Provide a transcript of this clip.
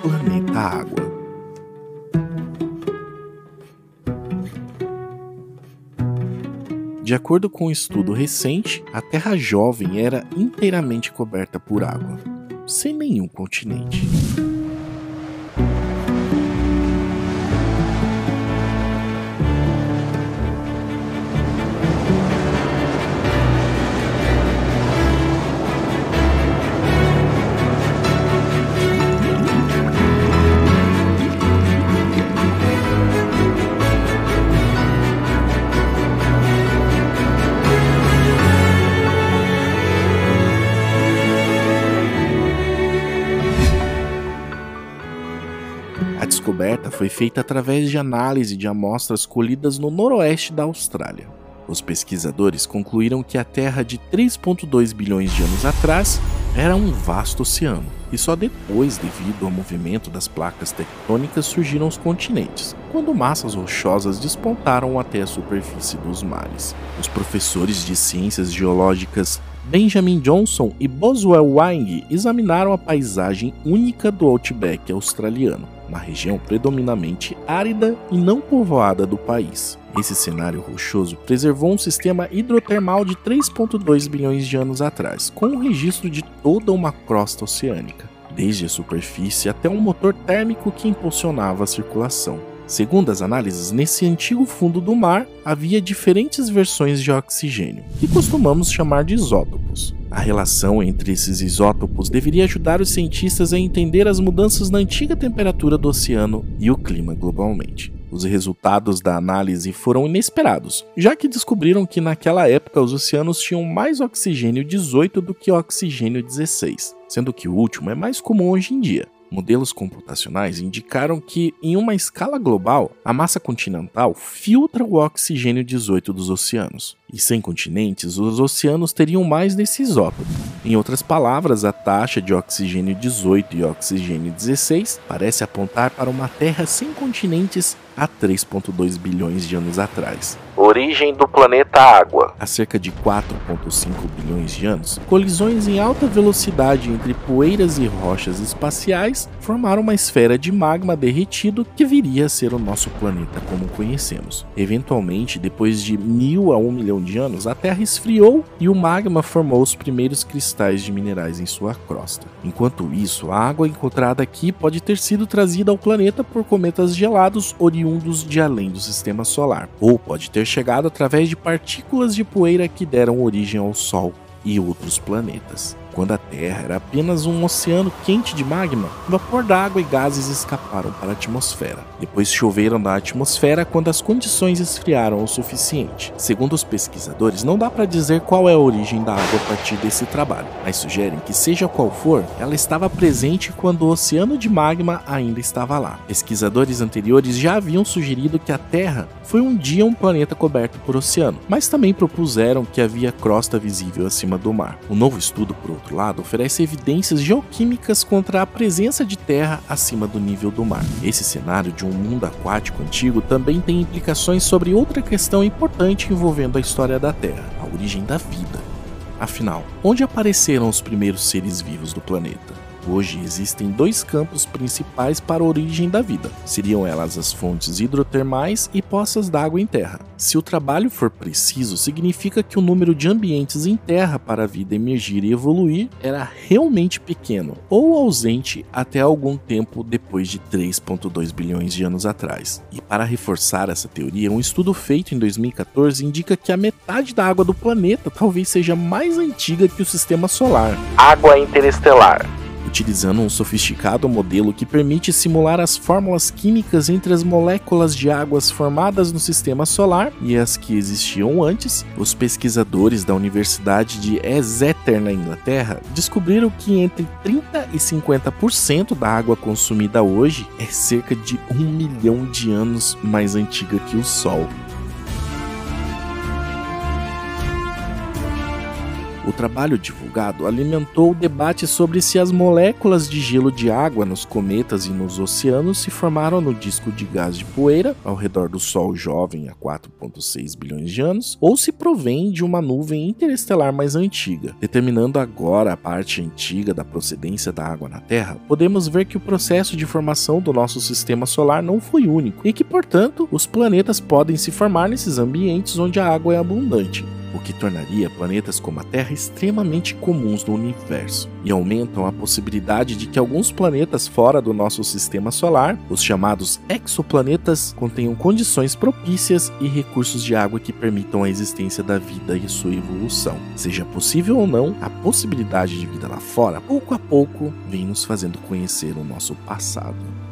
planeta Água. De acordo com um estudo recente, a Terra jovem era inteiramente coberta por água, sem nenhum continente. Descoberta foi feita através de análise de amostras colhidas no noroeste da Austrália. Os pesquisadores concluíram que a Terra de 3,2 bilhões de anos atrás era um vasto oceano, e só depois, devido ao movimento das placas tectônicas, surgiram os continentes, quando massas rochosas despontaram até a superfície dos mares. Os professores de ciências geológicas Benjamin Johnson e Boswell Wang examinaram a paisagem única do Outback australiano uma região predominantemente árida e não povoada do país. Esse cenário rochoso preservou um sistema hidrotermal de 3,2 bilhões de anos atrás, com o registro de toda uma crosta oceânica, desde a superfície até um motor térmico que impulsionava a circulação. Segundo as análises, nesse antigo fundo do mar havia diferentes versões de oxigênio, que costumamos chamar de isótopos. A relação entre esses isótopos deveria ajudar os cientistas a entender as mudanças na antiga temperatura do oceano e o clima globalmente. Os resultados da análise foram inesperados, já que descobriram que naquela época os oceanos tinham mais oxigênio 18 do que oxigênio 16, sendo que o último é mais comum hoje em dia. Modelos computacionais indicaram que, em uma escala global, a massa continental filtra o oxigênio 18 dos oceanos. E sem continentes, os oceanos teriam mais desse isótopo. Em outras palavras, a taxa de oxigênio 18 e oxigênio 16 parece apontar para uma Terra sem continentes há 3,2 bilhões de anos atrás. Origem do planeta Água. Há cerca de 4,5 bilhões de anos, colisões em alta velocidade entre poeiras e rochas espaciais formaram uma esfera de magma derretido que viria a ser o nosso planeta como conhecemos. Eventualmente, depois de mil a um milhão de anos, a Terra esfriou e o magma formou os primeiros cristais de minerais em sua crosta. Enquanto isso, a água encontrada aqui pode ter sido trazida ao planeta por cometas gelados oriundos de além do sistema solar, ou pode ter chegado através de partículas de poeira que deram origem ao Sol e outros planetas. Quando a Terra era apenas um oceano quente de magma, vapor d'água e gases escaparam para a atmosfera. Depois choveram da atmosfera quando as condições esfriaram o suficiente. Segundo os pesquisadores, não dá para dizer qual é a origem da água a partir desse trabalho, mas sugerem que, seja qual for, ela estava presente quando o oceano de magma ainda estava lá. Pesquisadores anteriores já haviam sugerido que a Terra foi um dia um planeta coberto por oceano, mas também propuseram que havia crosta visível acima do mar. Um novo estudo, por outro outro lado, oferece evidências geoquímicas contra a presença de terra acima do nível do mar. Esse cenário de um mundo aquático antigo também tem implicações sobre outra questão importante envolvendo a história da Terra, a origem da vida. Afinal, onde apareceram os primeiros seres vivos do planeta? Hoje existem dois campos principais para a origem da vida. Seriam elas as fontes hidrotermais e poças d'água em terra. Se o trabalho for preciso, significa que o número de ambientes em terra para a vida emergir e evoluir era realmente pequeno ou ausente até algum tempo depois de 3,2 bilhões de anos atrás. E para reforçar essa teoria, um estudo feito em 2014 indica que a metade da água do planeta talvez seja mais antiga que o sistema solar. Água interestelar utilizando um sofisticado modelo que permite simular as fórmulas químicas entre as moléculas de águas formadas no sistema solar e as que existiam antes, os pesquisadores da Universidade de Exeter, na Inglaterra, descobriram que entre 30% e 50% da água consumida hoje é cerca de um milhão de anos mais antiga que o Sol. O trabalho divulgado alimentou o debate sobre se as moléculas de gelo de água nos cometas e nos oceanos se formaram no disco de gás de poeira ao redor do Sol jovem há 4,6 bilhões de anos, ou se provém de uma nuvem interestelar mais antiga. Determinando agora a parte antiga da procedência da água na Terra, podemos ver que o processo de formação do nosso sistema solar não foi único e que, portanto, os planetas podem se formar nesses ambientes onde a água é abundante o que tornaria planetas como a Terra extremamente comuns no universo, e aumentam a possibilidade de que alguns planetas fora do nosso sistema solar, os chamados exoplanetas, contenham condições propícias e recursos de água que permitam a existência da vida e sua evolução. Seja possível ou não, a possibilidade de vida lá fora, pouco a pouco, vem nos fazendo conhecer o nosso passado.